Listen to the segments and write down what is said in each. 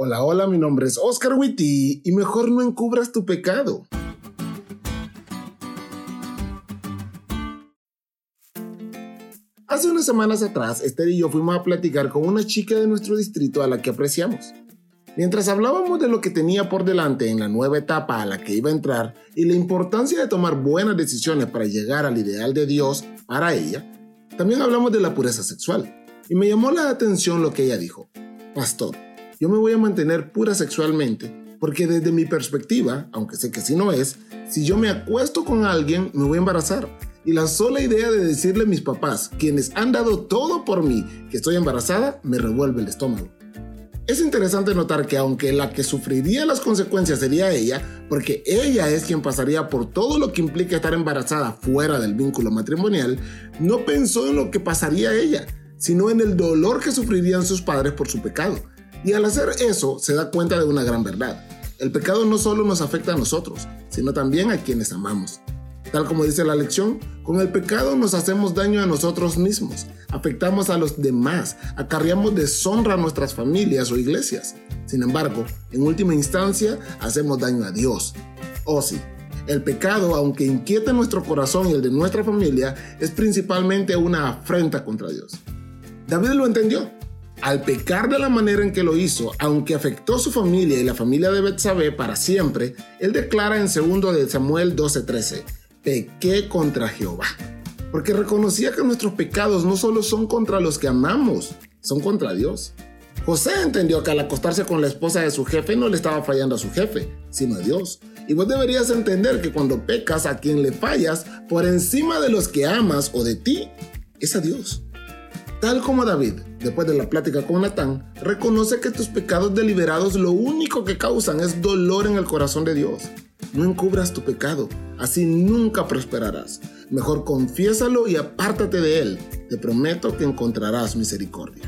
Hola, hola, mi nombre es Oscar Witty y mejor no encubras tu pecado. Hace unas semanas atrás, Esther y yo fuimos a platicar con una chica de nuestro distrito a la que apreciamos. Mientras hablábamos de lo que tenía por delante en la nueva etapa a la que iba a entrar y la importancia de tomar buenas decisiones para llegar al ideal de Dios para ella, también hablamos de la pureza sexual. Y me llamó la atención lo que ella dijo. Pastor, yo me voy a mantener pura sexualmente, porque desde mi perspectiva, aunque sé que así no es, si yo me acuesto con alguien, me voy a embarazar. Y la sola idea de decirle a mis papás, quienes han dado todo por mí, que estoy embarazada, me revuelve el estómago. Es interesante notar que aunque la que sufriría las consecuencias sería ella, porque ella es quien pasaría por todo lo que implica estar embarazada fuera del vínculo matrimonial, no pensó en lo que pasaría ella, sino en el dolor que sufrirían sus padres por su pecado. Y al hacer eso se da cuenta de una gran verdad. El pecado no solo nos afecta a nosotros, sino también a quienes amamos. Tal como dice la lección, con el pecado nos hacemos daño a nosotros mismos, afectamos a los demás, acarreamos deshonra a nuestras familias o iglesias. Sin embargo, en última instancia, hacemos daño a Dios. Oh sí, el pecado, aunque inquieta nuestro corazón y el de nuestra familia, es principalmente una afrenta contra Dios. David lo entendió al pecar de la manera en que lo hizo, aunque afectó a su familia y la familia de Betsabé para siempre, él declara en 2 de Samuel 12:13, pequé contra Jehová. Porque reconocía que nuestros pecados no solo son contra los que amamos, son contra Dios. José entendió que al acostarse con la esposa de su jefe no le estaba fallando a su jefe, sino a Dios. Y vos deberías entender que cuando pecas a quien le fallas, por encima de los que amas o de ti, es a Dios. Tal como David, después de la plática con Natán, reconoce que tus pecados deliberados lo único que causan es dolor en el corazón de Dios. No encubras tu pecado, así nunca prosperarás. Mejor confiésalo y apártate de él. Te prometo que encontrarás misericordia.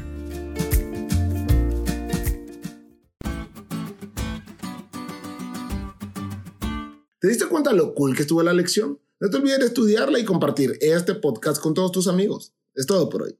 ¿Te diste cuenta lo cool que estuvo la lección? No te olvides de estudiarla y compartir este podcast con todos tus amigos. Es todo por hoy